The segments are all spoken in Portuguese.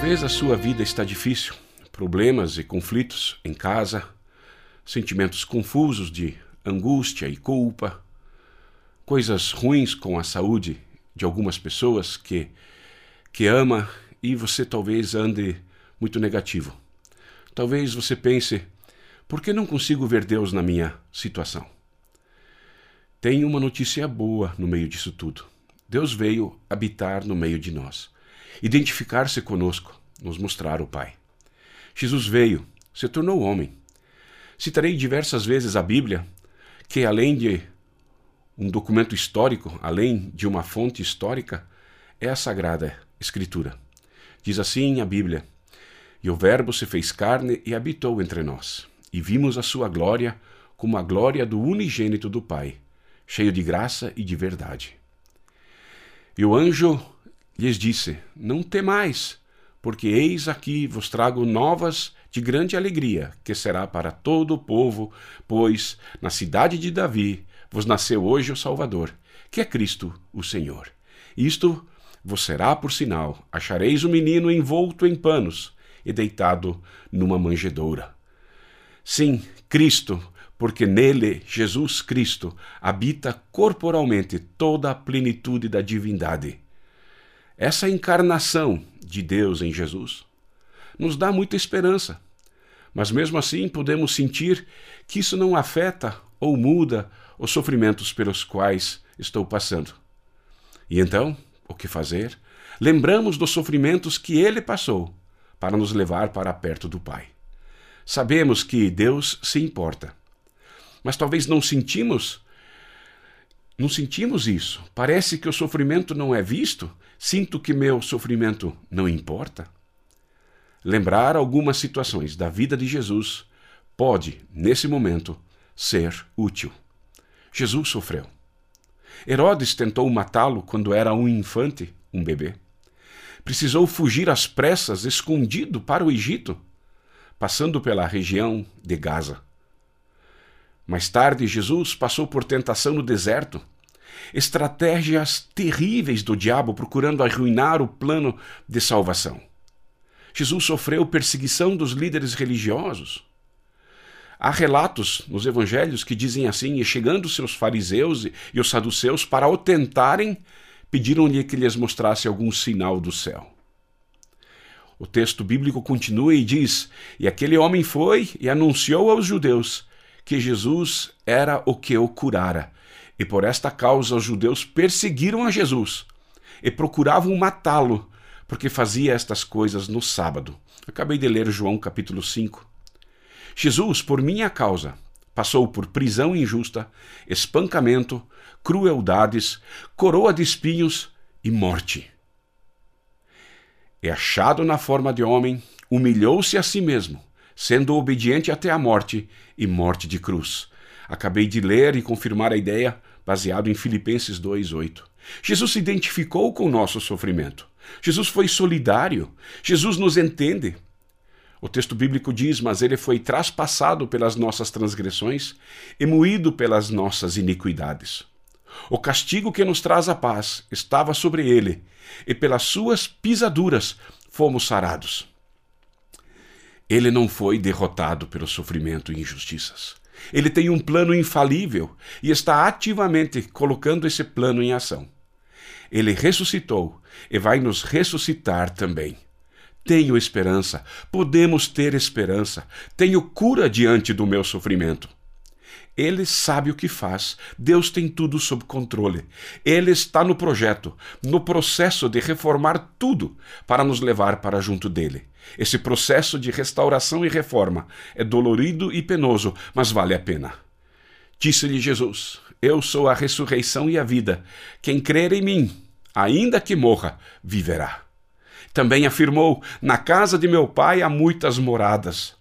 Talvez a sua vida está difícil, problemas e conflitos em casa, sentimentos confusos de angústia e culpa, coisas ruins com a saúde de algumas pessoas que que ama e você talvez ande muito negativo. Talvez você pense: por que não consigo ver Deus na minha situação? Tem uma notícia boa no meio disso tudo. Deus veio habitar no meio de nós identificar-se conosco, nos mostrar o Pai. Jesus veio, se tornou homem. Citarei diversas vezes a Bíblia, que além de um documento histórico, além de uma fonte histórica, é a Sagrada Escritura. Diz assim a Bíblia: E o Verbo se fez carne e habitou entre nós, e vimos a sua glória como a glória do unigênito do Pai, cheio de graça e de verdade. E o anjo lhes disse: Não temais, porque eis aqui vos trago novas de grande alegria, que será para todo o povo, pois na cidade de Davi vos nasceu hoje o Salvador, que é Cristo o Senhor. Isto vos será por sinal: achareis o menino envolto em panos e deitado numa manjedoura. Sim, Cristo, porque nele, Jesus Cristo, habita corporalmente toda a plenitude da divindade. Essa encarnação de Deus em Jesus nos dá muita esperança. Mas mesmo assim podemos sentir que isso não afeta ou muda os sofrimentos pelos quais estou passando. E então, o que fazer? Lembramos dos sofrimentos que ele passou para nos levar para perto do Pai. Sabemos que Deus se importa, mas talvez não sentimos não sentimos isso. Parece que o sofrimento não é visto. Sinto que meu sofrimento não importa. Lembrar algumas situações da vida de Jesus pode, nesse momento, ser útil. Jesus sofreu. Herodes tentou matá-lo quando era um infante, um bebê. Precisou fugir às pressas, escondido para o Egito, passando pela região de Gaza. Mais tarde, Jesus passou por tentação no deserto, estratégias terríveis do diabo procurando arruinar o plano de salvação. Jesus sofreu perseguição dos líderes religiosos. Há relatos nos evangelhos que dizem assim: e chegando seus fariseus e os saduceus para o tentarem, pediram-lhe que lhes mostrasse algum sinal do céu. O texto bíblico continua e diz: E aquele homem foi e anunciou aos judeus que Jesus era o que o curara. E por esta causa os judeus perseguiram a Jesus e procuravam matá-lo, porque fazia estas coisas no sábado. Acabei de ler João capítulo 5. Jesus, por minha causa, passou por prisão injusta, espancamento, crueldades, coroa de espinhos e morte. E achado na forma de homem, humilhou-se a si mesmo sendo obediente até a morte e morte de cruz. Acabei de ler e confirmar a ideia baseado em Filipenses 2:8. Jesus se identificou com o nosso sofrimento. Jesus foi solidário. Jesus nos entende. O texto bíblico diz: Mas ele foi traspassado pelas nossas transgressões e moído pelas nossas iniquidades. O castigo que nos traz a paz estava sobre ele, e pelas suas pisaduras fomos sarados. Ele não foi derrotado pelo sofrimento e injustiças. Ele tem um plano infalível e está ativamente colocando esse plano em ação. Ele ressuscitou e vai nos ressuscitar também. Tenho esperança, podemos ter esperança, tenho cura diante do meu sofrimento. Ele sabe o que faz. Deus tem tudo sob controle. Ele está no projeto, no processo de reformar tudo para nos levar para junto dele. Esse processo de restauração e reforma é dolorido e penoso, mas vale a pena. Disse-lhe Jesus: Eu sou a ressurreição e a vida. Quem crer em mim, ainda que morra, viverá. Também afirmou: Na casa de meu pai há muitas moradas,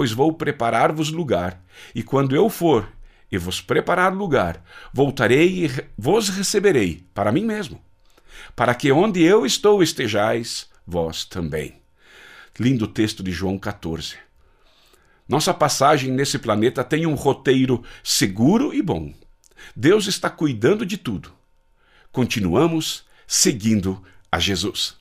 pois vou preparar-vos lugar, e quando eu for e vos preparar lugar, voltarei e vos receberei para mim mesmo, para que onde eu estou estejais vós também. Lindo texto de João 14. Nossa passagem nesse planeta tem um roteiro seguro e bom. Deus está cuidando de tudo. Continuamos seguindo a Jesus.